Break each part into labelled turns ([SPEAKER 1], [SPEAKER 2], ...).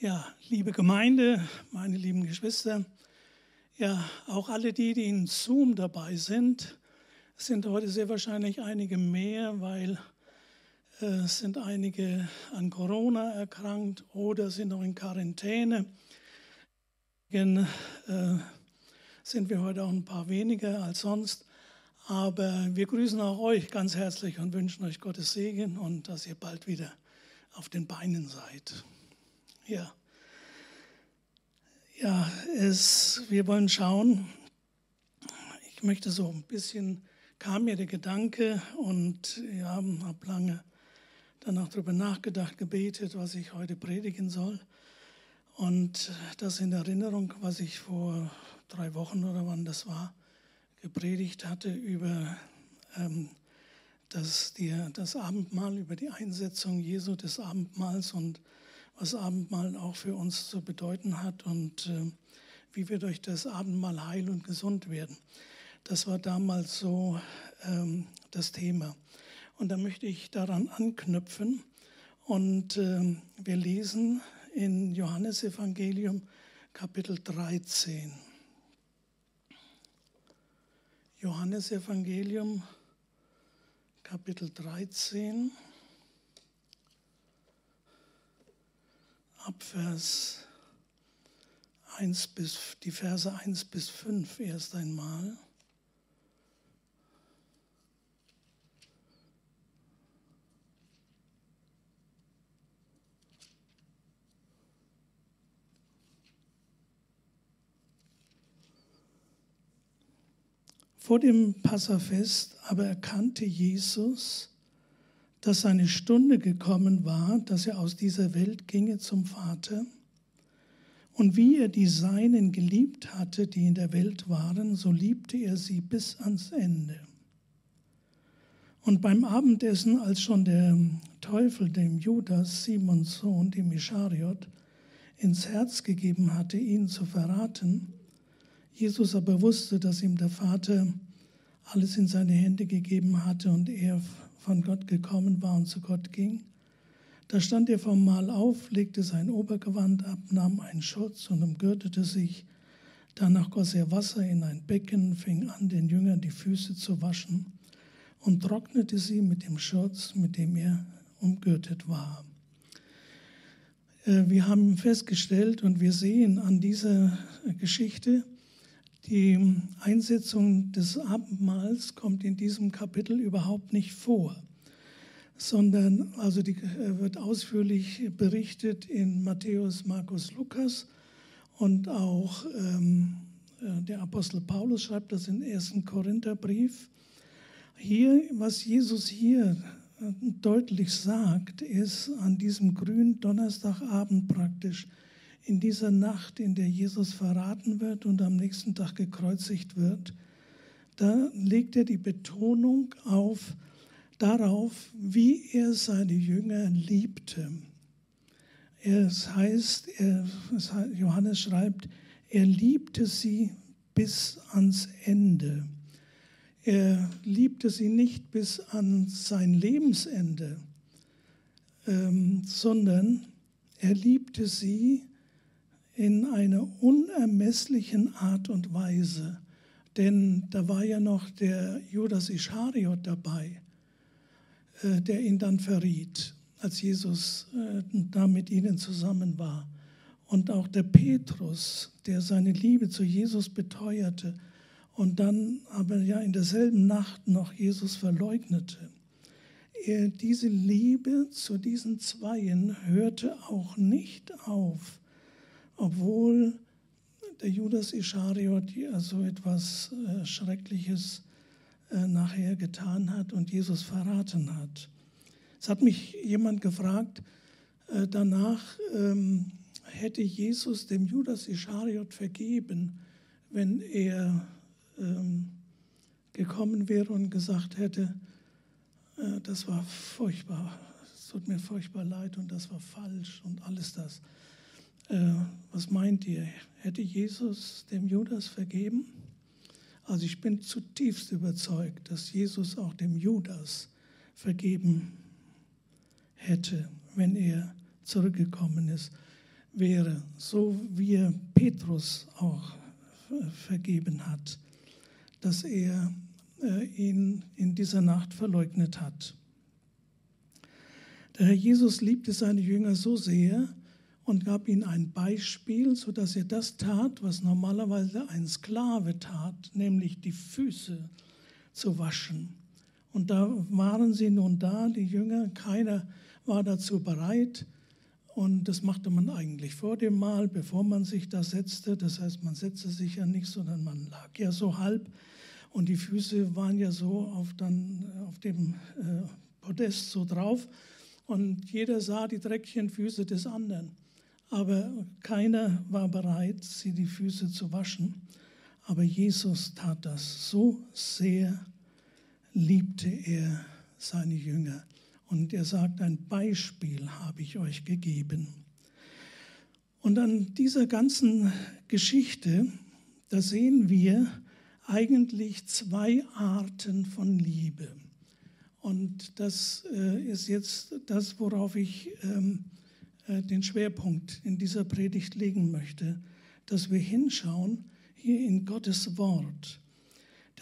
[SPEAKER 1] Ja, liebe Gemeinde, meine lieben Geschwister, ja, auch alle die, die in Zoom dabei sind, sind heute sehr wahrscheinlich einige mehr, weil äh, sind einige an Corona erkrankt oder sind noch in Quarantäne. Deswegen äh, sind wir heute auch ein paar weniger als sonst. Aber wir grüßen auch euch ganz herzlich und wünschen euch Gottes Segen und dass ihr bald wieder auf den Beinen seid. Ja, ja es, wir wollen schauen. Ich möchte so ein bisschen, kam mir der Gedanke und ja, habe lange danach darüber nachgedacht, gebetet, was ich heute predigen soll. Und das in Erinnerung, was ich vor drei Wochen oder wann das war, gepredigt hatte über ähm, das, die, das Abendmahl, über die Einsetzung Jesu des Abendmahls und was Abendmahl auch für uns zu bedeuten hat und äh, wie wir durch das Abendmahl heil und gesund werden. Das war damals so ähm, das Thema. Und da möchte ich daran anknüpfen. Und äh, wir lesen in Johannesevangelium Kapitel 13. Johannesevangelium Kapitel 13. ab Vers 1 bis, die Verse 1 bis 5 erst einmal. Vor dem Passafest aber erkannte Jesus, dass seine Stunde gekommen war, dass er aus dieser Welt ginge zum Vater. Und wie er die Seinen geliebt hatte, die in der Welt waren, so liebte er sie bis ans Ende. Und beim Abendessen, als schon der Teufel dem Judas, Simons Sohn, dem Ischariot, ins Herz gegeben hatte, ihn zu verraten, Jesus aber wusste, dass ihm der Vater alles in seine Hände gegeben hatte und er von Gott gekommen war und zu Gott ging. Da stand er vom Mahl auf, legte sein Obergewand ab, nahm einen Schutz und umgürtete sich. Danach goss er Wasser in ein Becken, fing an, den Jüngern die Füße zu waschen und trocknete sie mit dem Schutz, mit dem er umgürtet war. Äh, wir haben festgestellt und wir sehen an dieser Geschichte, die Einsetzung des Abendmahls kommt in diesem Kapitel überhaupt nicht vor, sondern also die äh, wird ausführlich berichtet in Matthäus, Markus, Lukas und auch ähm, äh, der Apostel Paulus schreibt das im ersten Korintherbrief. Hier, was Jesus hier äh, deutlich sagt, ist an diesem grünen Donnerstagabend praktisch, in dieser Nacht, in der Jesus verraten wird und am nächsten Tag gekreuzigt wird, da legt er die Betonung auf darauf, wie er seine Jünger liebte. Es heißt, er, Johannes schreibt, er liebte sie bis ans Ende. Er liebte sie nicht bis an sein Lebensende, ähm, sondern er liebte sie in einer unermesslichen Art und Weise. Denn da war ja noch der Judas Ischariot dabei, äh, der ihn dann verriet, als Jesus äh, da mit ihnen zusammen war. Und auch der Petrus, der seine Liebe zu Jesus beteuerte und dann aber ja in derselben Nacht noch Jesus verleugnete. Er, diese Liebe zu diesen Zweien hörte auch nicht auf obwohl der Judas Ischariot so etwas äh, Schreckliches äh, nachher getan hat und Jesus verraten hat. Es hat mich jemand gefragt, äh, danach ähm, hätte Jesus dem Judas Ischariot vergeben, wenn er ähm, gekommen wäre und gesagt hätte, das war furchtbar, es tut mir furchtbar leid und das war falsch und alles das. Äh, was meint ihr? Hätte Jesus dem Judas vergeben? Also ich bin zutiefst überzeugt, dass Jesus auch dem Judas vergeben hätte, wenn er zurückgekommen ist. wäre, so wie er Petrus auch vergeben hat, dass er äh, ihn in dieser Nacht verleugnet hat. Der Herr Jesus liebte seine Jünger so sehr und gab ihnen ein Beispiel, sodass er das tat, was normalerweise ein Sklave tat, nämlich die Füße zu waschen. Und da waren sie nun da, die Jünger, keiner war dazu bereit. Und das machte man eigentlich vor dem Mahl, bevor man sich da setzte. Das heißt, man setzte sich ja nicht, sondern man lag ja so halb. Und die Füße waren ja so auf, dann, auf dem äh, Podest so drauf. Und jeder sah die dreckigen Füße des anderen. Aber keiner war bereit, sie die Füße zu waschen. Aber Jesus tat das. So sehr liebte er seine Jünger. Und er sagt, ein Beispiel habe ich euch gegeben. Und an dieser ganzen Geschichte, da sehen wir eigentlich zwei Arten von Liebe. Und das äh, ist jetzt das, worauf ich ähm, äh, den Schwerpunkt in dieser Predigt legen möchte, dass wir hinschauen hier in Gottes Wort.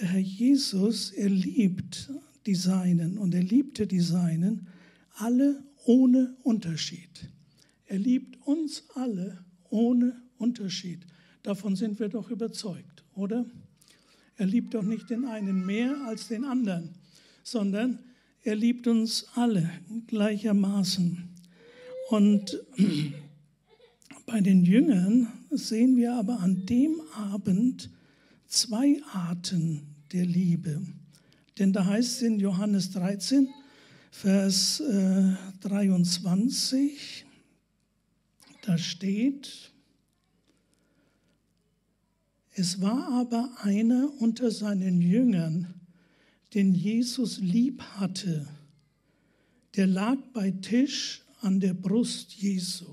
[SPEAKER 1] Der Herr Jesus, er liebt die Seinen und er liebte die Seinen alle ohne Unterschied. Er liebt uns alle ohne Unterschied. Davon sind wir doch überzeugt, oder? Er liebt doch nicht den einen mehr als den anderen, sondern er liebt uns alle gleichermaßen. Und bei den Jüngern sehen wir aber an dem Abend zwei Arten der Liebe. Denn da heißt es in Johannes 13, Vers äh, 23, da steht, es war aber einer unter seinen Jüngern, den Jesus lieb hatte, der lag bei Tisch an der Brust Jesu.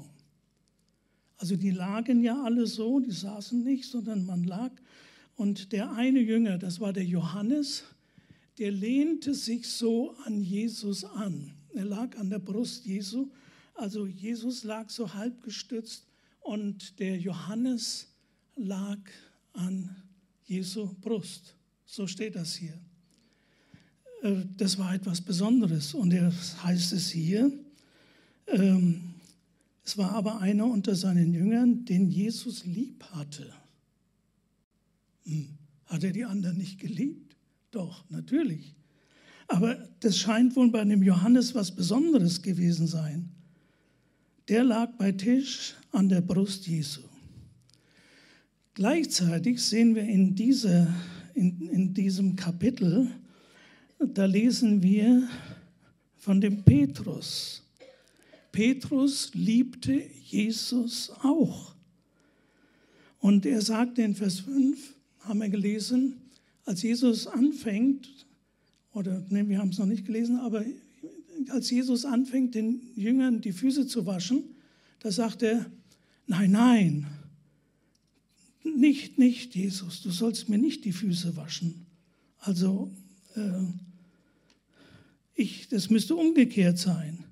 [SPEAKER 1] Also die lagen ja alle so, die saßen nicht, sondern man lag. Und der eine Jünger, das war der Johannes, der lehnte sich so an Jesus an. Er lag an der Brust Jesu, also Jesus lag so halb gestützt und der Johannes lag an Jesu Brust. So steht das hier. Äh, das war etwas Besonderes und das heißt es hier, ähm, es war aber einer unter seinen Jüngern, den Jesus lieb hatte. Hm, hat er die anderen nicht geliebt? Doch, natürlich. Aber das scheint wohl bei dem Johannes was Besonderes gewesen sein. Der lag bei Tisch an der Brust Jesu. Gleichzeitig sehen wir in, dieser, in, in diesem Kapitel, da lesen wir von dem Petrus. Petrus liebte Jesus auch. Und er sagt in Vers 5, haben wir gelesen, als Jesus anfängt, oder ne, wir haben es noch nicht gelesen, aber als Jesus anfängt, den Jüngern die Füße zu waschen, da sagt er, nein, nein, nicht, nicht, Jesus, du sollst mir nicht die Füße waschen. Also, äh, ich, das müsste umgekehrt sein.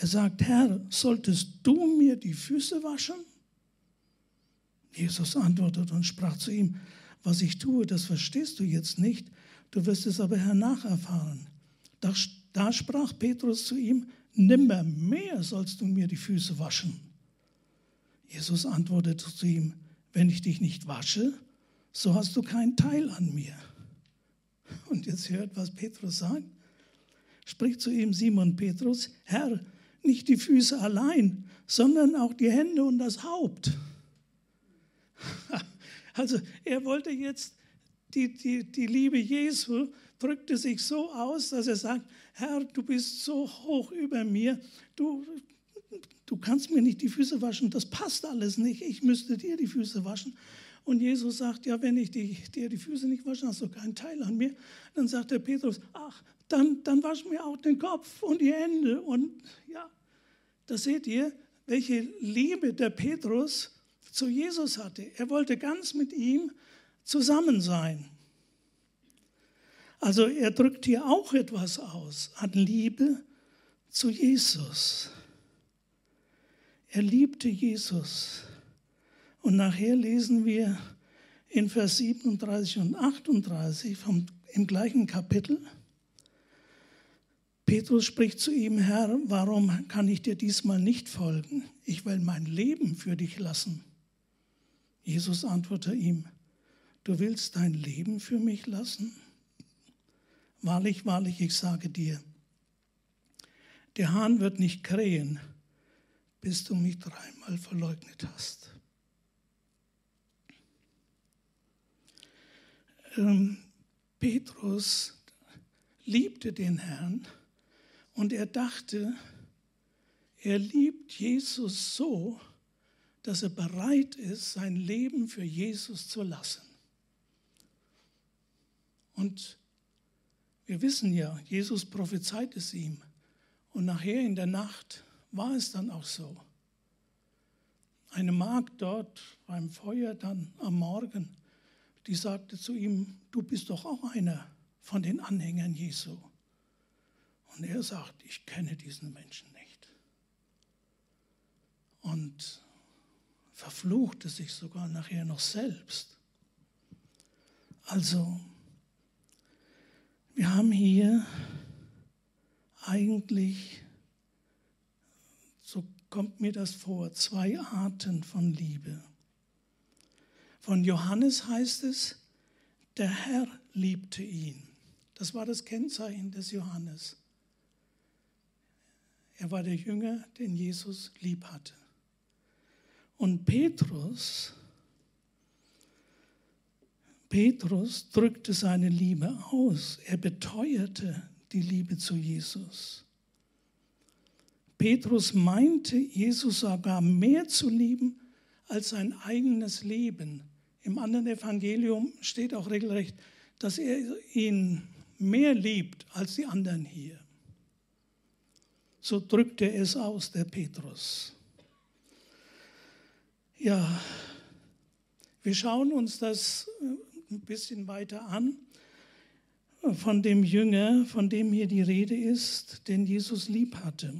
[SPEAKER 1] Er sagt, Herr, solltest du mir die Füße waschen? Jesus antwortet und sprach zu ihm, was ich tue, das verstehst du jetzt nicht, du wirst es aber hernach erfahren. Da, da sprach Petrus zu ihm, nimmer mehr sollst du mir die Füße waschen. Jesus antwortete zu ihm, wenn ich dich nicht wasche, so hast du keinen Teil an mir. Und jetzt hört, was Petrus sagt. Spricht zu ihm Simon Petrus, Herr, nicht die Füße allein, sondern auch die Hände und das Haupt. Also er wollte jetzt, die, die, die Liebe Jesu drückte sich so aus, dass er sagt, Herr, du bist so hoch über mir, du, du kannst mir nicht die Füße waschen, das passt alles nicht, ich müsste dir die Füße waschen. Und Jesus sagt, ja, wenn ich die, dir die Füße nicht wasche, hast du keinen Teil an mir. Dann sagt der Petrus, ach, dann, dann wasch mir auch den Kopf und die Hände. Und ja, da seht ihr, welche Liebe der Petrus zu Jesus hatte. Er wollte ganz mit ihm zusammen sein. Also er drückt hier auch etwas aus an Liebe zu Jesus. Er liebte Jesus. Und nachher lesen wir in Vers 37 und 38 vom, im gleichen Kapitel. Petrus spricht zu ihm, Herr, warum kann ich dir diesmal nicht folgen? Ich will mein Leben für dich lassen. Jesus antwortete ihm, du willst dein Leben für mich lassen? Wahrlich, wahrlich, ich sage dir, der Hahn wird nicht krähen, bis du mich dreimal verleugnet hast. Ähm, Petrus liebte den Herrn und er dachte, er liebt Jesus so, dass er bereit ist, sein Leben für Jesus zu lassen. Und wir wissen ja, Jesus prophezeit es ihm. Und nachher in der Nacht war es dann auch so. Eine Magd dort beim Feuer dann am Morgen, die sagte zu ihm, du bist doch auch einer von den Anhängern Jesu. Und er sagt, ich kenne diesen Menschen nicht. Und verfluchte sich sogar nachher noch selbst. Also, wir haben hier eigentlich so kommt mir das vor, zwei Arten von Liebe. Von Johannes heißt es, der Herr liebte ihn. Das war das Kennzeichen des Johannes. Er war der Jünger, den Jesus lieb hatte. Und Petrus, Petrus drückte seine Liebe aus. Er beteuerte die Liebe zu Jesus. Petrus meinte, Jesus sogar mehr zu lieben als sein eigenes Leben. Im anderen Evangelium steht auch regelrecht, dass er ihn mehr liebt als die anderen hier. So drückt er es aus, der Petrus. Ja, wir schauen uns das äh, ein bisschen weiter an von dem Jünger, von dem hier die Rede ist, den Jesus lieb hatte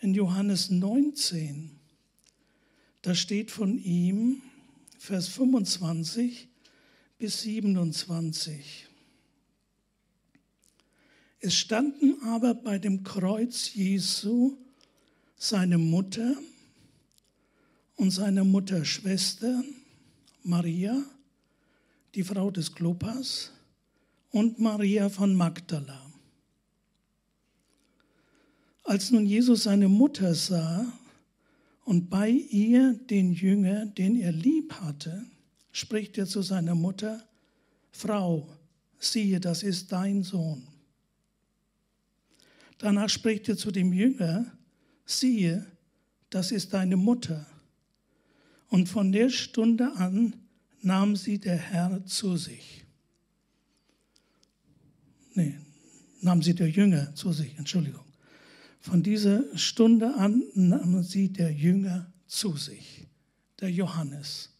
[SPEAKER 1] in Johannes 19, da steht von ihm, Vers 25 bis 27. Es standen aber bei dem Kreuz Jesu seine Mutter und seine Mutterschwester Maria, die Frau des Klopas, und Maria von Magdala. Als nun Jesus seine Mutter sah und bei ihr den Jünger, den er lieb hatte, spricht er zu seiner Mutter, Frau, siehe, das ist dein Sohn. Danach spricht er zu dem Jünger, siehe, das ist deine Mutter. Und von der Stunde an nahm sie der Herr zu sich. Nee, nahm sie der Jünger zu sich, Entschuldigung. Von dieser Stunde an nahm sie der Jünger zu sich, der Johannes.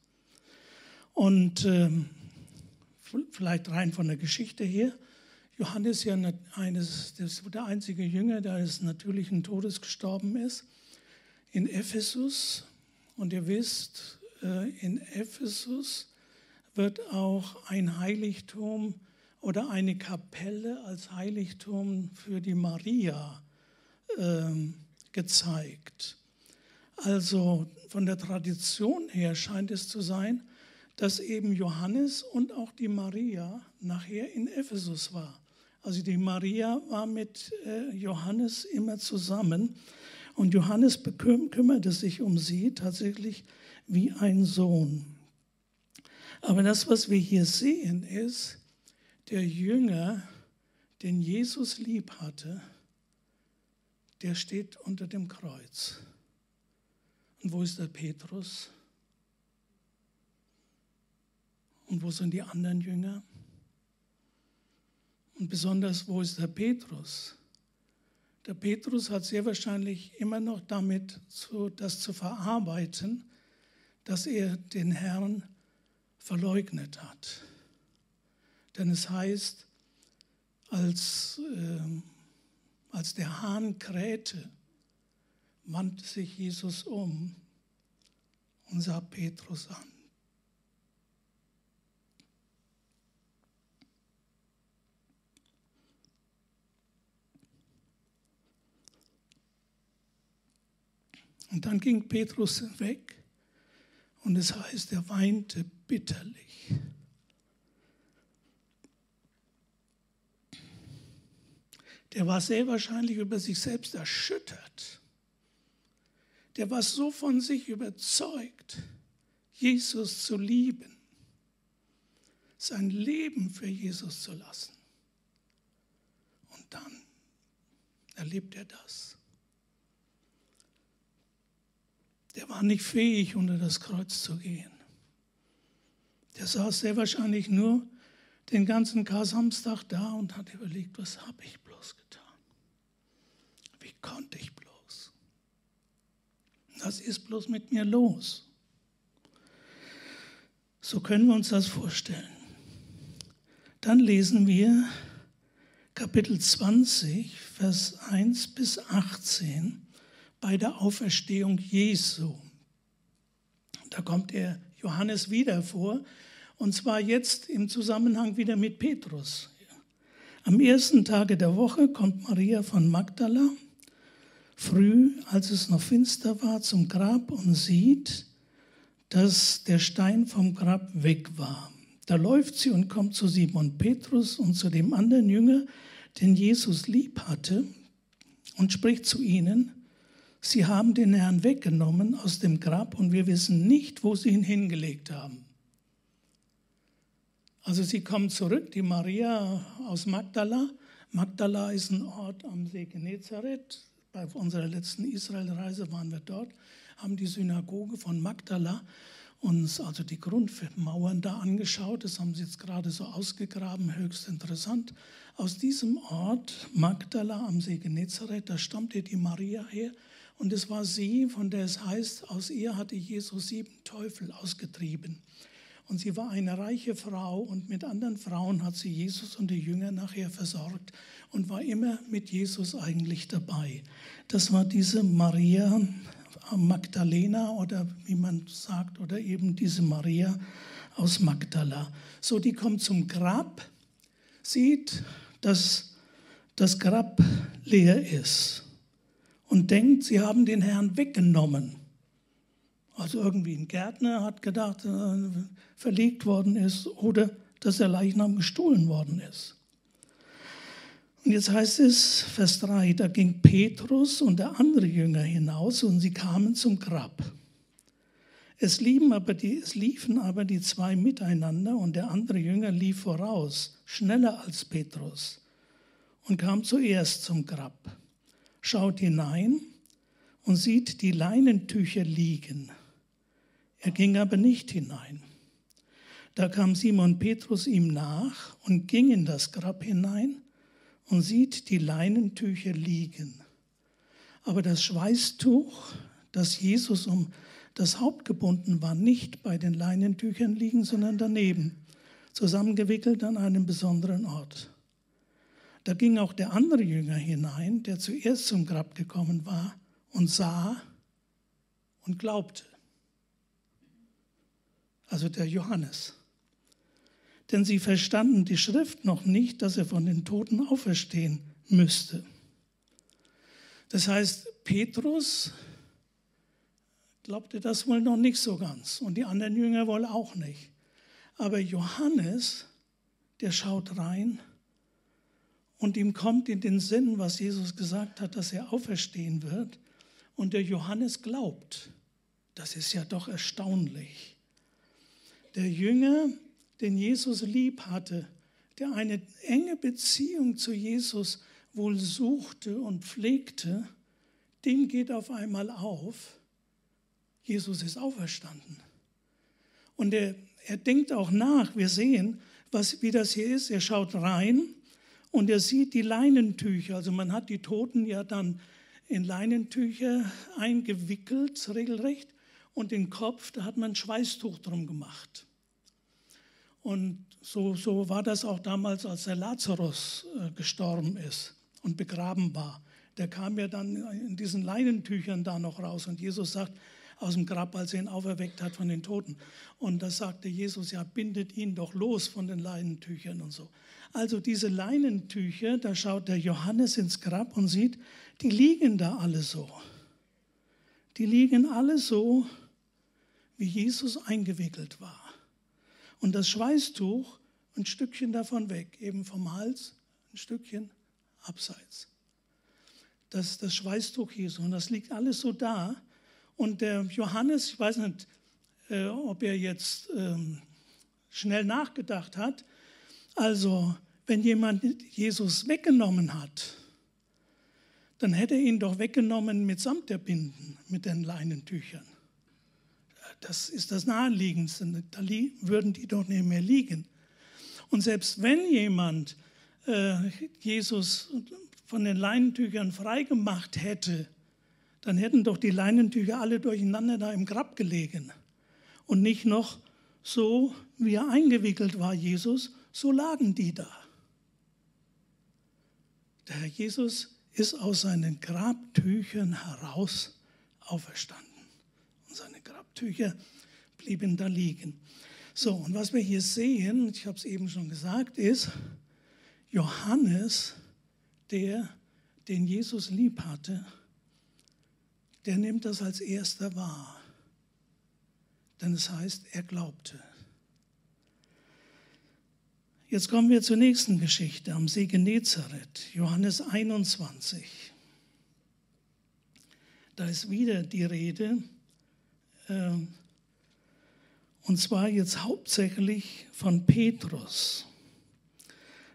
[SPEAKER 1] Und ähm, vielleicht rein von der Geschichte her, Johannes ja eines, der einzige Jünger, der des natürlichen Todes gestorben ist, in Ephesus. Und ihr wisst, äh, in Ephesus wird auch ein Heiligtum oder eine Kapelle als Heiligtum für die Maria gezeigt. Also von der Tradition her scheint es zu sein, dass eben Johannes und auch die Maria nachher in Ephesus war. Also die Maria war mit äh, Johannes immer zusammen und Johannes kümmerte sich um sie tatsächlich wie ein Sohn. Aber das, was wir hier sehen, ist, der Jünger, den Jesus lieb hatte, der steht unter dem Kreuz. Und wo ist der Petrus? Und wo sind die anderen Jünger? Und besonders, wo ist der Petrus? Der Petrus hat sehr wahrscheinlich immer noch damit zu, das zu verarbeiten, dass er den Herrn verleugnet hat. Denn es heißt, als äh, als der Hahn krähte, wandte sich Jesus um und sah Petrus an. Und dann ging Petrus weg und es heißt, er weinte bitterlich. Der war sehr wahrscheinlich über sich selbst erschüttert. Der war so von sich überzeugt, Jesus zu lieben, sein Leben für Jesus zu lassen. Und dann erlebt er das. der war nicht fähig, unter das Kreuz zu gehen. Der saß sehr wahrscheinlich nur den ganzen Kar-Samstag da und hat überlegt, was habe ich konnte ich bloß? Was ist bloß mit mir los? So können wir uns das vorstellen. Dann lesen wir Kapitel 20, Vers 1 bis 18 bei der Auferstehung Jesu. Da kommt der Johannes wieder vor, und zwar jetzt im Zusammenhang wieder mit Petrus. Am ersten Tage der Woche kommt Maria von Magdala früh, als es noch finster war, zum Grab und sieht, dass der Stein vom Grab weg war. Da läuft sie und kommt zu Simon Petrus und zu dem anderen Jünger, den Jesus lieb hatte, und spricht zu ihnen, Sie haben den Herrn weggenommen aus dem Grab und wir wissen nicht, wo sie ihn hingelegt haben. Also sie kommen zurück, die Maria aus Magdala. Magdala ist ein Ort am See Genezareth. Bei unserer letzten Israelreise waren wir dort, haben die Synagoge von Magdala uns also die Grundmauern da angeschaut. Das haben sie jetzt gerade so ausgegraben, höchst interessant. Aus diesem Ort, Magdala am See Genezareth, da stammte die Maria her und es war sie, von der es heißt, aus ihr hatte Jesus sieben Teufel ausgetrieben. Und sie war eine reiche Frau und mit anderen Frauen hat sie Jesus und die Jünger nachher versorgt und war immer mit Jesus eigentlich dabei. Das war diese Maria Magdalena oder wie man sagt, oder eben diese Maria aus Magdala. So, die kommt zum Grab, sieht, dass das Grab leer ist und denkt, sie haben den Herrn weggenommen. Also irgendwie ein Gärtner hat gedacht, äh, verlegt worden ist oder dass der Leichnam gestohlen worden ist. Und jetzt heißt es, Vers 3, da ging Petrus und der andere Jünger hinaus und sie kamen zum Grab. Es, aber die, es liefen aber die zwei miteinander und der andere Jünger lief voraus, schneller als Petrus und kam zuerst zum Grab schaut hinein und sieht die Leinentücher liegen. Er ging aber nicht hinein. Da kam Simon Petrus ihm nach und ging in das Grab hinein und sieht die Leinentücher liegen. Aber das Schweißtuch, das Jesus um das Haupt gebunden war, nicht bei den Leinentüchern liegen, sondern daneben, zusammengewickelt an einem besonderen Ort. Da ging auch der andere Jünger hinein, der zuerst zum Grab gekommen war und sah und glaubte. Also der Johannes. Denn sie verstanden die Schrift noch nicht, dass er von den Toten auferstehen müsste. Das heißt, Petrus glaubte das wohl noch nicht so ganz und die anderen Jünger wohl auch nicht. Aber Johannes, der schaut rein und ihm kommt in den Sinn, was Jesus gesagt hat, dass er auferstehen wird. Und der Johannes glaubt. Das ist ja doch erstaunlich. Der Jünger, den Jesus lieb hatte, der eine enge Beziehung zu Jesus wohl suchte und pflegte, dem geht auf einmal auf, Jesus ist auferstanden. Und er, er denkt auch nach, wir sehen, was, wie das hier ist. Er schaut rein und er sieht die Leinentücher, also man hat die Toten ja dann in Leinentücher eingewickelt, regelrecht, und den Kopf, da hat man ein Schweißtuch drum gemacht. Und so, so war das auch damals, als der Lazarus äh, gestorben ist und begraben war. der kam ja dann in diesen Leinentüchern da noch raus. Und Jesus sagt aus dem Grab, als er ihn auferweckt hat von den Toten. Und da sagte Jesus, ja, bindet ihn doch los von den Leinentüchern und so. Also diese Leinentücher, da schaut der Johannes ins Grab und sieht, die liegen da alle so. Die liegen alle so, wie Jesus eingewickelt war. Und das Schweißtuch ein Stückchen davon weg, eben vom Hals, ein Stückchen abseits. Das ist das Schweißtuch Jesu und das liegt alles so da. Und der Johannes, ich weiß nicht, äh, ob er jetzt ähm, schnell nachgedacht hat, also wenn jemand Jesus weggenommen hat, dann hätte er ihn doch weggenommen mitsamt der Binden, mit den Leinentüchern. Das ist das Naheliegendste. Da würden die doch nicht mehr liegen. Und selbst wenn jemand äh, Jesus von den Leinentüchern freigemacht hätte, dann hätten doch die Leinentücher alle durcheinander da im Grab gelegen. Und nicht noch so, wie er eingewickelt war, Jesus, so lagen die da. Der Herr Jesus ist aus seinen Grabtüchern heraus auferstanden. Und seine Grabtücher blieben da liegen. So, und was wir hier sehen, ich habe es eben schon gesagt, ist Johannes, der den Jesus lieb hatte, der nimmt das als erster wahr. Denn es heißt, er glaubte. Jetzt kommen wir zur nächsten Geschichte am See Genezareth, Johannes 21. Da ist wieder die Rede und zwar jetzt hauptsächlich von Petrus.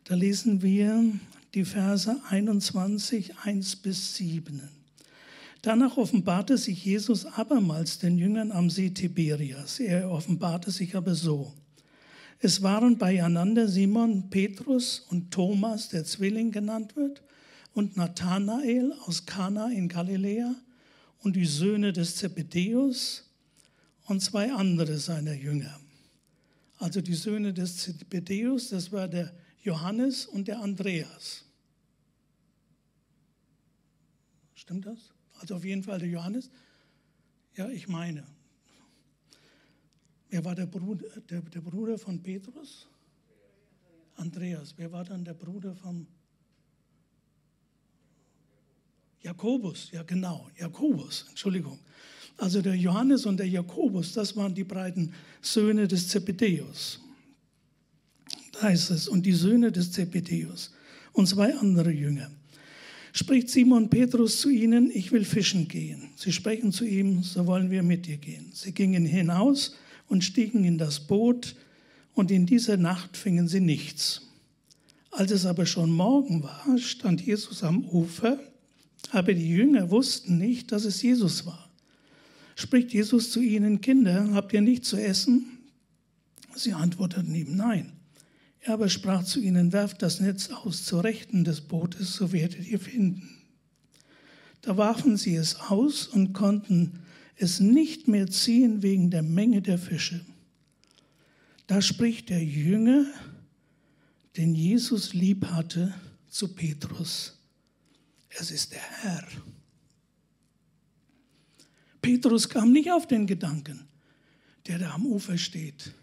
[SPEAKER 1] Da lesen wir die Verse 21, 1 bis 7. Danach offenbarte sich Jesus abermals den Jüngern am See Tiberias. Er offenbarte sich aber so. Es waren beieinander Simon, Petrus und Thomas, der Zwilling genannt wird, und Nathanael aus Kana in Galiläa und die Söhne des Zebedeus und zwei andere seiner Jünger. Also die Söhne des Zebedeus, das war der Johannes und der Andreas. Stimmt das? Also auf jeden Fall der Johannes. Ja, ich meine. Wer war der Bruder, der, der Bruder von Petrus? Andreas. Wer war dann der Bruder von Jakobus? Ja, genau, Jakobus, Entschuldigung. Also der Johannes und der Jakobus, das waren die beiden Söhne des Zebedeus. Da heißt es, und die Söhne des Zebedeus und zwei andere Jünger. Spricht Simon Petrus zu ihnen, ich will fischen gehen. Sie sprechen zu ihm, so wollen wir mit dir gehen. Sie gingen hinaus und stiegen in das Boot, und in dieser Nacht fingen sie nichts. Als es aber schon Morgen war, stand Jesus am Ufer, aber die Jünger wussten nicht, dass es Jesus war spricht Jesus zu ihnen, Kinder, habt ihr nichts zu essen? Sie antworteten ihm, nein. Er aber sprach zu ihnen, werft das Netz aus zur Rechten des Bootes, so werdet ihr finden. Da warfen sie es aus und konnten es nicht mehr ziehen wegen der Menge der Fische. Da spricht der Jünger, den Jesus lieb hatte, zu Petrus. Es ist der Herr. Petrus kam nicht auf den Gedanken, der da am Ufer steht.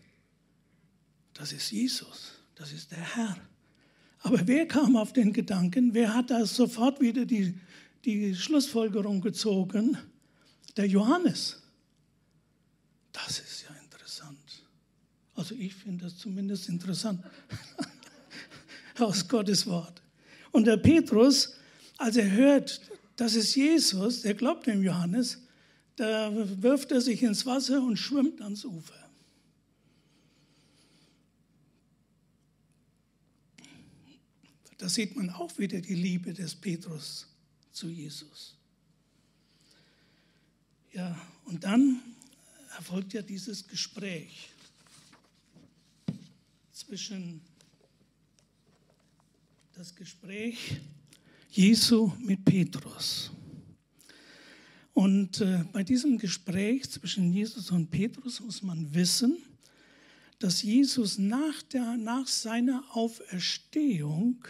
[SPEAKER 1] Das ist Jesus, das ist der Herr. Aber wer kam auf den Gedanken? Wer hat da sofort wieder die, die Schlussfolgerung gezogen? Der Johannes. Das ist ja interessant. Also ich finde das zumindest interessant aus Gottes Wort. Und der Petrus, als er hört, das ist Jesus, der glaubt dem Johannes, da wirft er sich ins Wasser und schwimmt ans Ufer. Da sieht man auch wieder die Liebe des Petrus zu Jesus. Ja, und dann erfolgt ja dieses Gespräch zwischen das Gespräch Jesu mit Petrus. Und äh, bei diesem Gespräch zwischen Jesus und Petrus muss man wissen, dass Jesus nach, der, nach seiner Auferstehung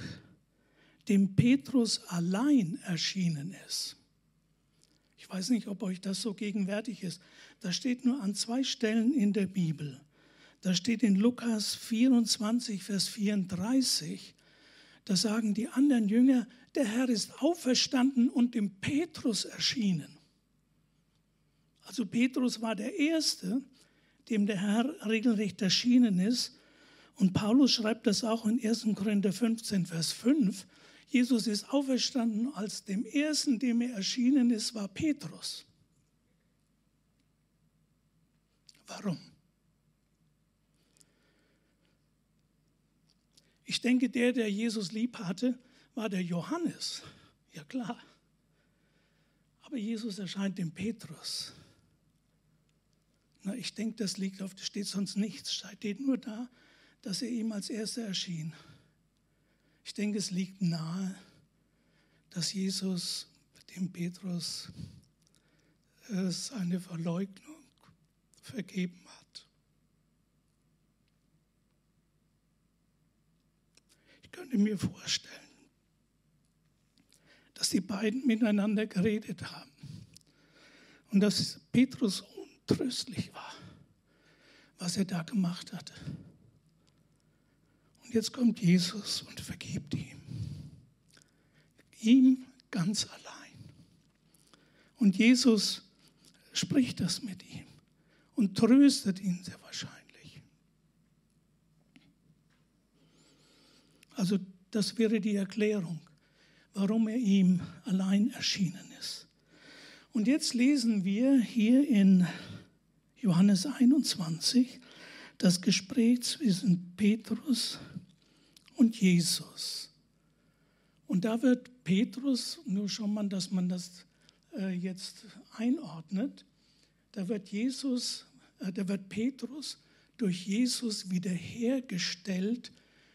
[SPEAKER 1] dem Petrus allein erschienen ist. Ich weiß nicht, ob euch das so gegenwärtig ist. Das steht nur an zwei Stellen in der Bibel. Da steht in Lukas 24, Vers 34, da sagen die anderen Jünger, der Herr ist auferstanden und dem Petrus erschienen. Also Petrus war der Erste, dem der Herr regelrecht erschienen ist. Und Paulus schreibt das auch in 1. Korinther 15, Vers 5. Jesus ist auferstanden, als dem Ersten, dem er erschienen ist, war Petrus. Warum? Ich denke, der, der Jesus lieb hatte, war der Johannes. Ja klar. Aber Jesus erscheint dem Petrus. Na, ich denke, das liegt auf, steht sonst nichts. Steht nur da, dass er ihm als Erster erschien. Ich denke, es liegt nahe, dass Jesus dem Petrus äh, seine Verleugnung vergeben hat. Ich könnte mir vorstellen, dass die beiden miteinander geredet haben und dass Petrus untröstlich war, was er da gemacht hatte. Und jetzt kommt Jesus und vergibt ihm. Ihm ganz allein. Und Jesus spricht das mit ihm und tröstet ihn sehr wahrscheinlich. Also das wäre die Erklärung, warum er ihm allein erschienen ist. Und jetzt lesen wir hier in Johannes 21 das Gespräch zwischen Petrus und Jesus. Und da wird Petrus, nur schon mal, dass man das äh, jetzt einordnet, da wird Jesus, äh, da wird Petrus durch Jesus wiederhergestellt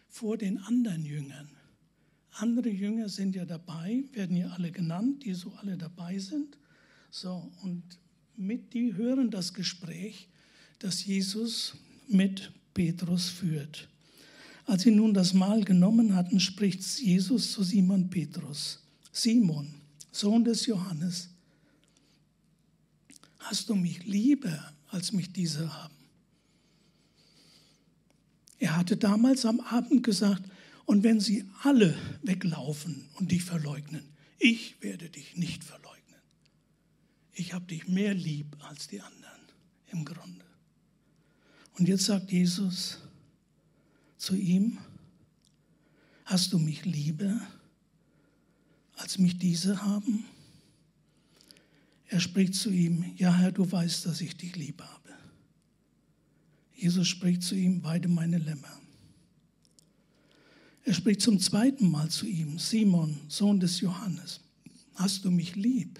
[SPEAKER 1] vor den anderen Jüngern. Andere Jünger sind ja dabei, werden ja alle genannt, die so alle dabei sind. So, und mit die hören das Gespräch, das Jesus mit Petrus führt. Als sie nun das Mahl genommen hatten, spricht Jesus zu Simon Petrus, Simon, Sohn des Johannes, hast du mich lieber, als mich diese haben? Er hatte damals am Abend gesagt, und wenn sie alle weglaufen und dich verleugnen, ich werde dich nicht verleugnen. Ich habe dich mehr lieb als die anderen im Grunde. Und jetzt sagt Jesus zu ihm, hast du mich lieber, als mich diese haben? Er spricht zu ihm, ja Herr, du weißt, dass ich dich lieb habe. Jesus spricht zu ihm, weide meine Lämmer. Er spricht zum zweiten Mal zu ihm, Simon, Sohn des Johannes, hast du mich lieb?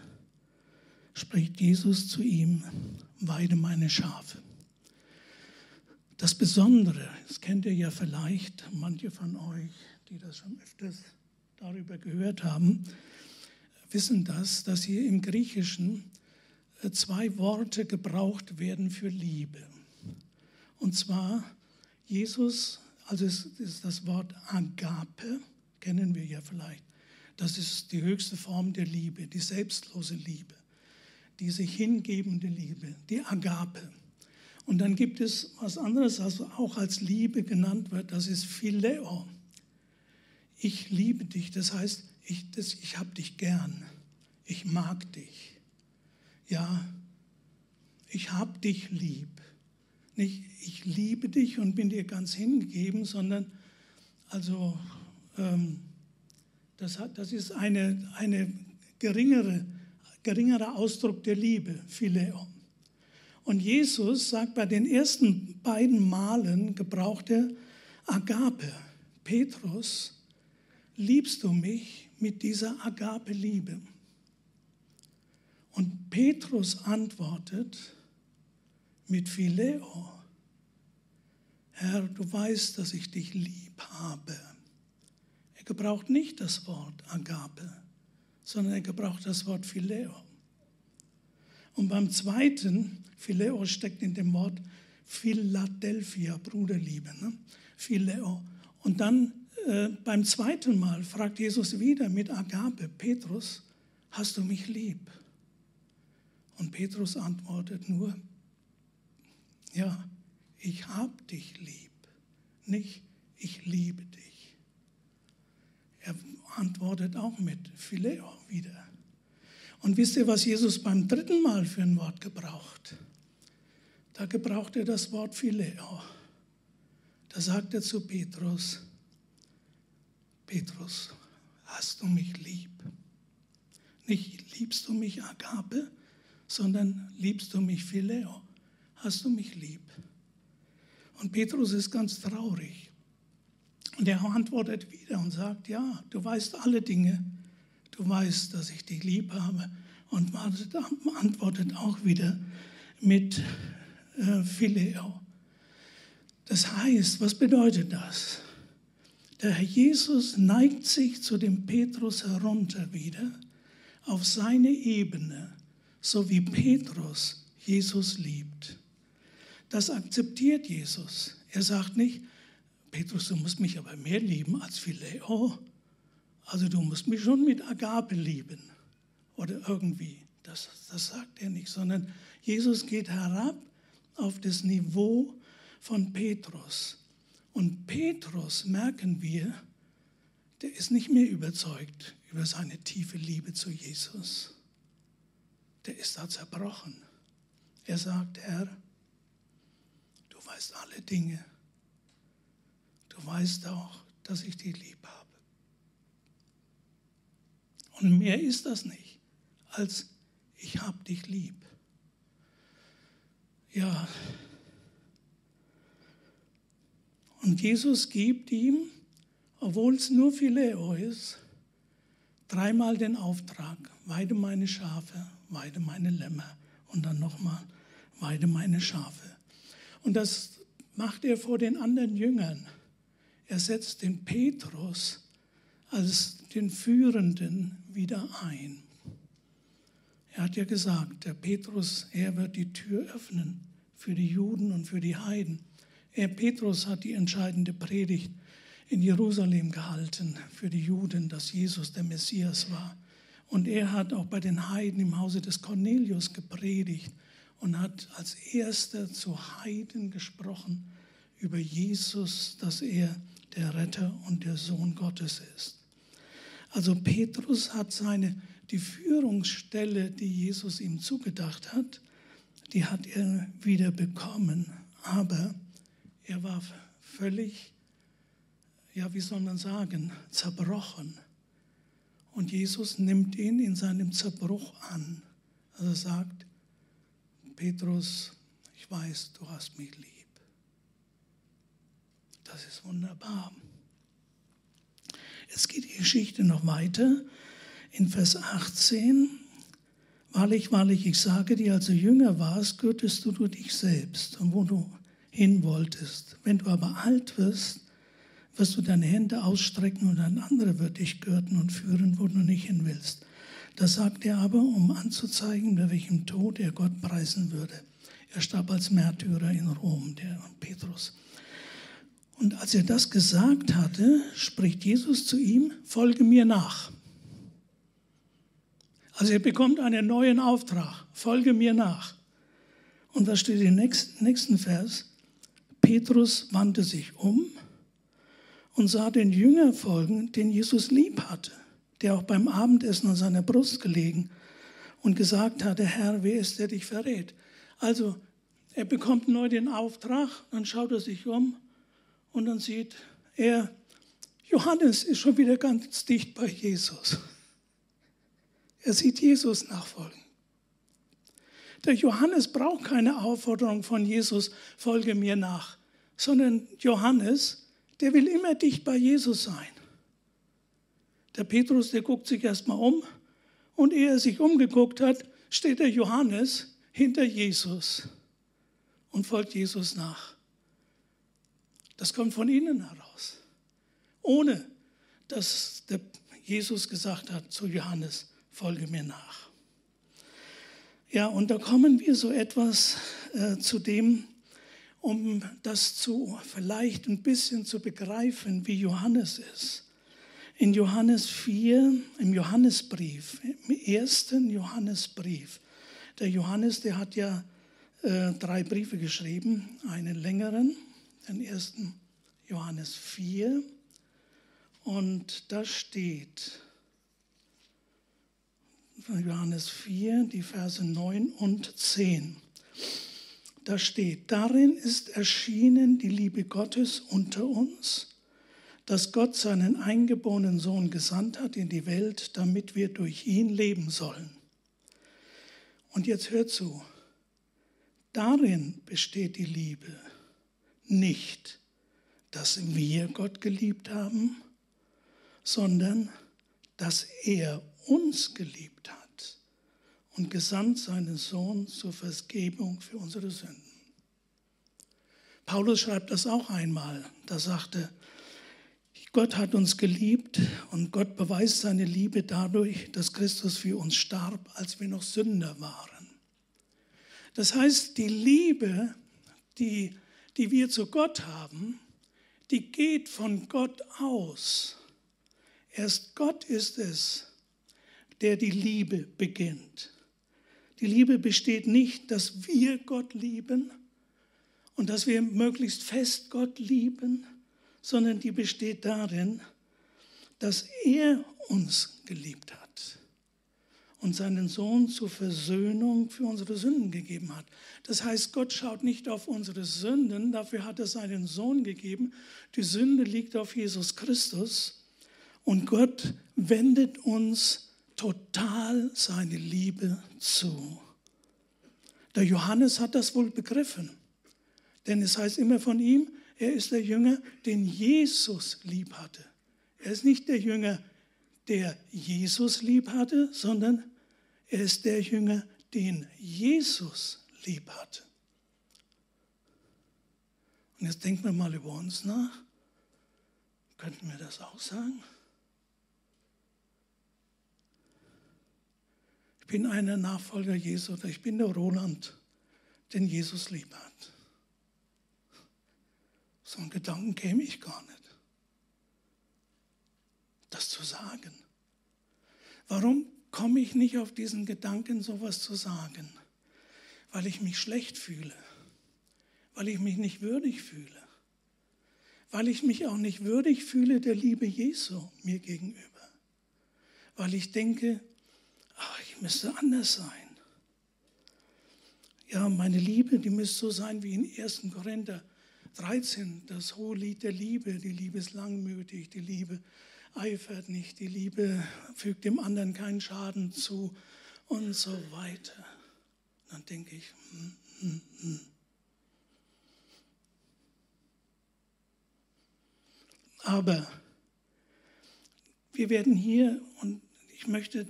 [SPEAKER 1] spricht Jesus zu ihm, weide meine Schafe. Das Besondere, das kennt ihr ja vielleicht, manche von euch, die das schon öfters darüber gehört haben, wissen das, dass hier im Griechischen äh, zwei Worte gebraucht werden für Liebe. Und zwar Jesus, also es ist das Wort Agape, kennen wir ja vielleicht. Das ist die höchste Form der Liebe, die selbstlose Liebe diese hingebende Liebe, die Agape. Und dann gibt es was anderes, was auch als Liebe genannt wird, das ist Phileo. Ich liebe dich, das heißt, ich, ich habe dich gern, ich mag dich. Ja, ich habe dich lieb. Nicht, ich liebe dich und bin dir ganz hingegeben, sondern also ähm, das, hat, das ist eine, eine geringere geringerer Ausdruck der Liebe, Phileo. Und Jesus sagt, bei den ersten beiden Malen gebraucht er Agape. Petrus liebst du mich mit dieser Agape-Liebe? Und Petrus antwortet mit Phileo. Herr, du weißt, dass ich dich lieb habe. Er gebraucht nicht das Wort Agape, sondern er gebraucht das Wort Phileo. Und beim zweiten, Phileo steckt in dem Wort Philadelphia, Bruderliebe. Ne? Phileo. Und dann äh, beim zweiten Mal fragt Jesus wieder mit Agape, Petrus, hast du mich lieb? Und Petrus antwortet nur, ja, ich hab dich lieb, nicht ich liebe dich. Er antwortet auch mit Phileo wieder. Und wisst ihr, was Jesus beim dritten Mal für ein Wort gebraucht? Da gebraucht er das Wort Phileo. Da sagt er zu Petrus, Petrus, hast du mich lieb? Nicht liebst du mich Agape, sondern liebst du mich Phileo? Hast du mich lieb? Und Petrus ist ganz traurig. Und er antwortet wieder und sagt, ja, du weißt alle Dinge. Du weißt, dass ich dich lieb habe. Und antwortet auch wieder mit äh, Phileo. Das heißt, was bedeutet das? Der Herr Jesus neigt sich zu dem Petrus herunter wieder auf seine Ebene, so wie Petrus Jesus liebt. Das akzeptiert Jesus. Er sagt nicht, Petrus, du musst mich aber mehr lieben als Phileo. Also du musst mich schon mit Agape lieben. Oder irgendwie. Das, das sagt er nicht, sondern Jesus geht herab auf das Niveau von Petrus. Und Petrus, merken wir, der ist nicht mehr überzeugt über seine tiefe Liebe zu Jesus. Der ist da zerbrochen. Er sagt, Herr, du weißt alle Dinge. Du weißt auch, dass ich dich lieb habe. Und mehr ist das nicht, als ich habe dich lieb. Ja, und Jesus gibt ihm, obwohl es nur Phileo ist, dreimal den Auftrag, weide meine Schafe, weide meine Lämmer und dann nochmal, weide meine Schafe. Und das macht er vor den anderen Jüngern. Er setzt den Petrus als den Führenden wieder ein. Er hat ja gesagt, der Petrus, er wird die Tür öffnen für die Juden und für die Heiden. Er, Petrus, hat die entscheidende Predigt in Jerusalem gehalten für die Juden, dass Jesus der Messias war. Und er hat auch bei den Heiden im Hause des Cornelius gepredigt und hat als erster zu Heiden gesprochen über Jesus, dass er der Retter und der Sohn Gottes ist. Also Petrus hat seine, die Führungsstelle, die Jesus ihm zugedacht hat, die hat er wieder bekommen. Aber er war völlig, ja, wie soll man sagen, zerbrochen. Und Jesus nimmt ihn in seinem Zerbruch an. Also sagt, Petrus, ich weiß, du hast mich lieb. Das ist wunderbar. Jetzt geht die Geschichte noch weiter. In Vers 18, wahrlich, wahrlich, ich sage dir, als du jünger warst, gürtest du dich selbst. Und wo du hin wolltest. Wenn du aber alt wirst, wirst du deine Hände ausstrecken und ein anderer wird dich gürten und führen, wo du nicht hin willst. Das sagt er aber, um anzuzeigen, bei welchem Tod er Gott preisen würde. Er starb als Märtyrer in Rom, der Petrus. Und als er das gesagt hatte, spricht Jesus zu ihm, folge mir nach. Also er bekommt einen neuen Auftrag, folge mir nach. Und was steht im nächsten Vers? Petrus wandte sich um und sah den Jünger folgen, den Jesus lieb hatte, der auch beim Abendessen an seiner Brust gelegen und gesagt hatte, Herr, wer ist der dich verrät? Also er bekommt neu den Auftrag, dann schaut er sich um und dann sieht er, Johannes ist schon wieder ganz dicht bei Jesus. Er sieht Jesus nachfolgen. Der Johannes braucht keine Aufforderung von Jesus, folge mir nach, sondern Johannes, der will immer dicht bei Jesus sein. Der Petrus, der guckt sich erstmal um und ehe er sich umgeguckt hat, steht der Johannes hinter Jesus und folgt Jesus nach. Das kommt von innen heraus, ohne dass der Jesus gesagt hat zu Johannes, folge mir nach. Ja, und da kommen wir so etwas äh, zu dem, um das zu vielleicht ein bisschen zu begreifen, wie Johannes ist. In Johannes 4, im Johannesbrief, im ersten Johannesbrief, der Johannes, der hat ja äh, drei Briefe geschrieben, einen längeren, den ersten Johannes 4, und da steht, Johannes 4, die Verse 9 und 10. Da steht, darin ist erschienen die Liebe Gottes unter uns, dass Gott seinen eingeborenen Sohn gesandt hat in die Welt, damit wir durch ihn leben sollen. Und jetzt hört zu, darin besteht die Liebe, nicht, dass wir Gott geliebt haben, sondern dass er uns geliebt hat und gesandt seinen Sohn zur Vergebung für unsere Sünden. Paulus schreibt das auch einmal. Da sagte, Gott hat uns geliebt und Gott beweist seine Liebe dadurch, dass Christus für uns starb, als wir noch Sünder waren. Das heißt, die Liebe, die, die wir zu Gott haben, die geht von Gott aus. Erst Gott ist es, der die Liebe beginnt. Die Liebe besteht nicht, dass wir Gott lieben und dass wir möglichst fest Gott lieben, sondern die besteht darin, dass er uns geliebt hat und seinen Sohn zur Versöhnung für unsere Sünden gegeben hat. Das heißt, Gott schaut nicht auf unsere Sünden, dafür hat er seinen Sohn gegeben. Die Sünde liegt auf Jesus Christus und Gott wendet uns total seine Liebe zu. Der Johannes hat das wohl begriffen, denn es heißt immer von ihm, er ist der Jünger, den Jesus lieb hatte. Er ist nicht der Jünger, der Jesus lieb hatte, sondern er ist der Jünger, den Jesus lieb hatte. Und jetzt denken wir mal über uns nach. Könnten wir das auch sagen? bin einer Nachfolger Jesu oder ich bin der Roland, den Jesus lieb hat. So einen Gedanken käme ich gar nicht, das zu sagen. Warum komme ich nicht auf diesen Gedanken, sowas zu sagen? Weil ich mich schlecht fühle, weil ich mich nicht würdig fühle, weil ich mich auch nicht würdig fühle der Liebe Jesu mir gegenüber, weil ich denke, ach, ich müsste anders sein. Ja, meine Liebe, die müsste so sein wie in 1. Korinther 13, das hohe Lied der Liebe. Die Liebe ist langmütig, die Liebe eifert nicht, die Liebe fügt dem anderen keinen Schaden zu und so weiter. Dann denke ich, hm, hm, hm. Aber wir werden hier, und ich möchte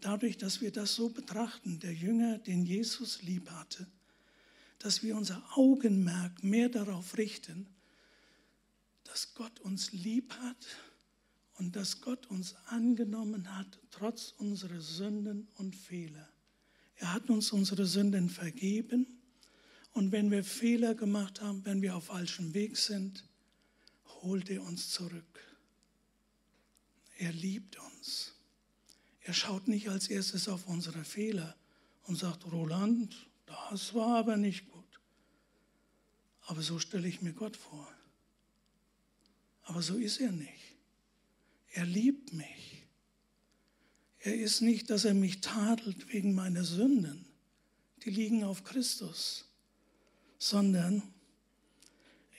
[SPEAKER 1] dadurch, dass wir das so betrachten, der Jünger, den Jesus lieb hatte, dass wir unser Augenmerk mehr darauf richten, dass Gott uns lieb hat und dass Gott uns angenommen hat, trotz unserer Sünden und Fehler. Er hat uns unsere Sünden vergeben und wenn wir Fehler gemacht haben, wenn wir auf falschem Weg sind, holt er uns zurück. Er liebt uns. Er schaut nicht als erstes auf unsere Fehler und sagt, Roland, das war aber nicht gut. Aber so stelle ich mir Gott vor. Aber so ist er nicht. Er liebt mich. Er ist nicht, dass er mich tadelt wegen meiner Sünden. Die liegen auf Christus. Sondern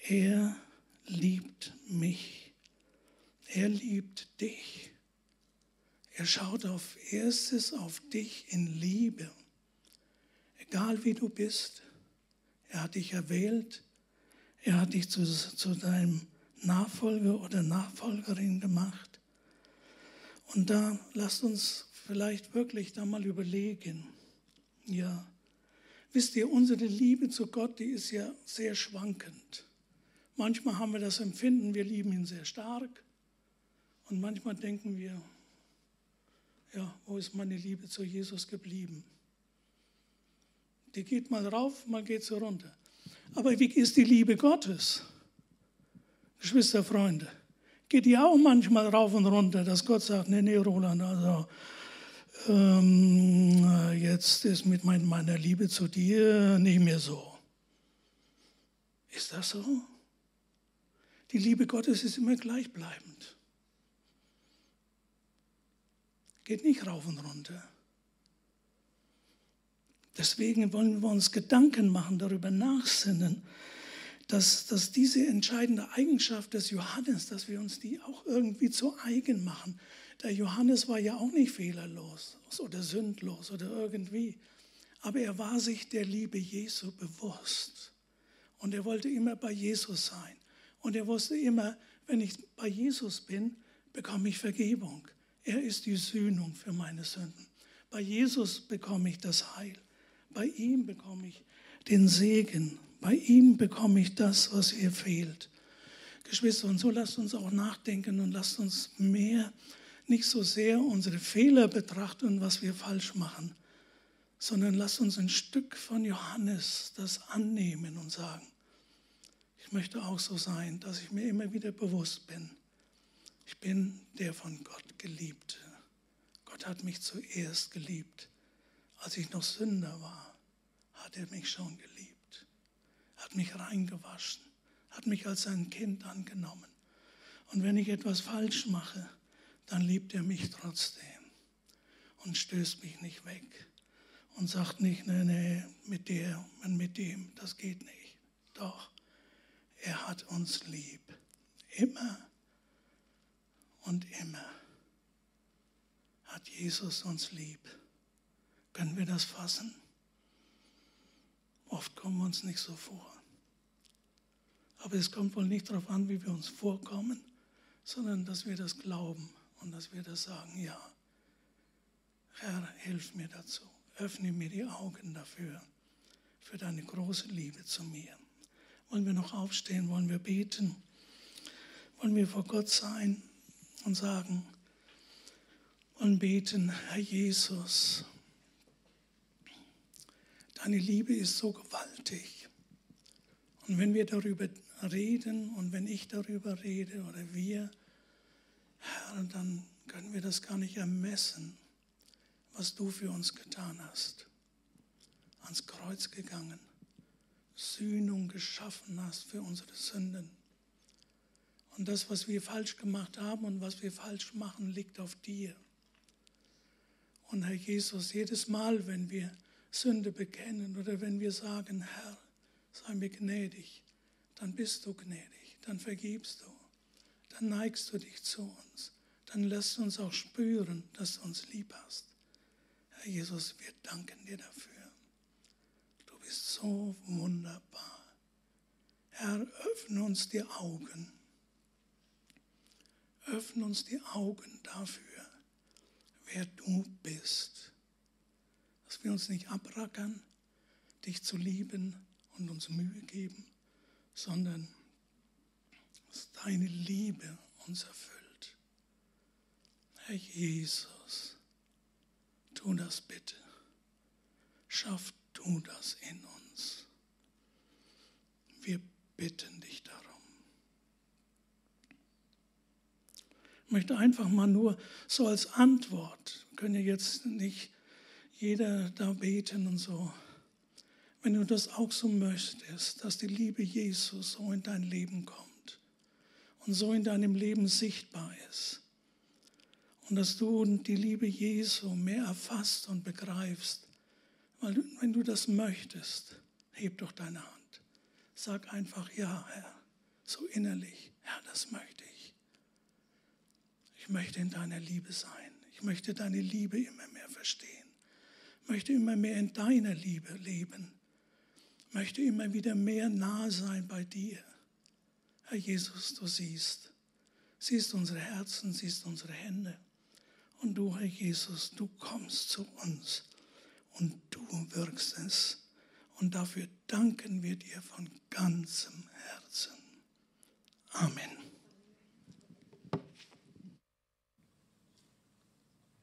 [SPEAKER 1] er liebt mich. Er liebt dich. Er schaut auf erstes auf dich in Liebe. Egal wie du bist, er hat dich erwählt, er hat dich zu, zu deinem Nachfolger oder Nachfolgerin gemacht. Und da lasst uns vielleicht wirklich da mal überlegen. Ja, wisst ihr, unsere Liebe zu Gott, die ist ja sehr schwankend. Manchmal haben wir das Empfinden, wir lieben ihn sehr stark. Und manchmal denken wir, ja, wo ist meine Liebe zu Jesus geblieben? Die geht mal rauf, mal geht sie runter. Aber wie ist die Liebe Gottes? Geschwister, Freunde, geht die auch manchmal rauf und runter, dass Gott sagt, nee, nee, Roland, also ähm, jetzt ist mit meiner Liebe zu dir nicht mehr so. Ist das so? Die Liebe Gottes ist immer gleichbleibend. Geht nicht rauf und runter. Deswegen wollen wir uns Gedanken machen, darüber nachsinnen, dass, dass diese entscheidende Eigenschaft des Johannes, dass wir uns die auch irgendwie zu eigen machen. Der Johannes war ja auch nicht fehlerlos oder sündlos oder irgendwie, aber er war sich der Liebe Jesu bewusst und er wollte immer bei Jesus sein und er wusste immer, wenn ich bei Jesus bin, bekomme ich Vergebung. Er ist die Sühnung für meine Sünden. Bei Jesus bekomme ich das Heil. Bei ihm bekomme ich den Segen. Bei ihm bekomme ich das, was mir fehlt. Geschwister, und so lasst uns auch nachdenken und lasst uns mehr, nicht so sehr unsere Fehler betrachten, was wir falsch machen, sondern lasst uns ein Stück von Johannes das annehmen und sagen, ich möchte auch so sein, dass ich mir immer wieder bewusst bin, ich bin der von Gott geliebte. Gott hat mich zuerst geliebt. Als ich noch Sünder war, hat er mich schon geliebt, hat mich reingewaschen, hat mich als sein Kind angenommen. Und wenn ich etwas falsch mache, dann liebt er mich trotzdem und stößt mich nicht weg und sagt nicht, nee, nee, mit der und mit dem, das geht nicht. Doch, er hat uns lieb. Immer und immer hat Jesus uns lieb. Können wir das fassen? Oft kommen wir uns nicht so vor. Aber es kommt wohl nicht darauf an, wie wir uns vorkommen, sondern dass wir das glauben und dass wir das sagen, ja, Herr, hilf mir dazu. Öffne mir die Augen dafür, für deine große Liebe zu mir. Wollen wir noch aufstehen? Wollen wir beten? Wollen wir vor Gott sein und sagen und beten, Herr Jesus, deine Liebe ist so gewaltig. Und wenn wir darüber reden und wenn ich darüber rede oder wir, Herr, dann können wir das gar nicht ermessen, was du für uns getan hast. Ans Kreuz gegangen Sühnung geschaffen hast für unsere Sünden. Und das, was wir falsch gemacht haben und was wir falsch machen, liegt auf dir. Und Herr Jesus, jedes Mal, wenn wir Sünde bekennen oder wenn wir sagen, Herr, sei mir gnädig, dann bist du gnädig, dann vergibst du, dann neigst du dich zu uns, dann lässt du uns auch spüren, dass du uns lieb hast. Herr Jesus, wir danken dir dafür bist so wunderbar. Herr, öffne uns die Augen. Öffne uns die Augen dafür, wer du bist. Wir uns nicht abrackern, dich zu lieben und uns Mühe geben, sondern dass deine Liebe uns erfüllt. Herr Jesus, tu das bitte. Schaff tu das in uns. Wir bitten dich darum. Ich möchte einfach mal nur so als Antwort, wir können ja jetzt nicht jeder da beten und so. Wenn du das auch so möchtest, dass die Liebe Jesus so in dein Leben kommt und so in deinem Leben sichtbar ist und dass du die Liebe Jesu mehr erfasst und begreifst, weil du, wenn du das möchtest, heb doch deine Hand. Sag einfach, ja, Herr, so innerlich, Herr, das möchte ich. Ich möchte in deiner Liebe sein. Ich möchte deine Liebe immer mehr verstehen. Möchte immer mehr in deiner Liebe leben. Möchte immer wieder mehr nah sein bei dir. Herr Jesus, du siehst, siehst unsere Herzen, siehst unsere Hände. Und du, Herr Jesus, du kommst zu uns und du wirkst es. Und dafür danken wir dir von ganzem Herzen. Amen.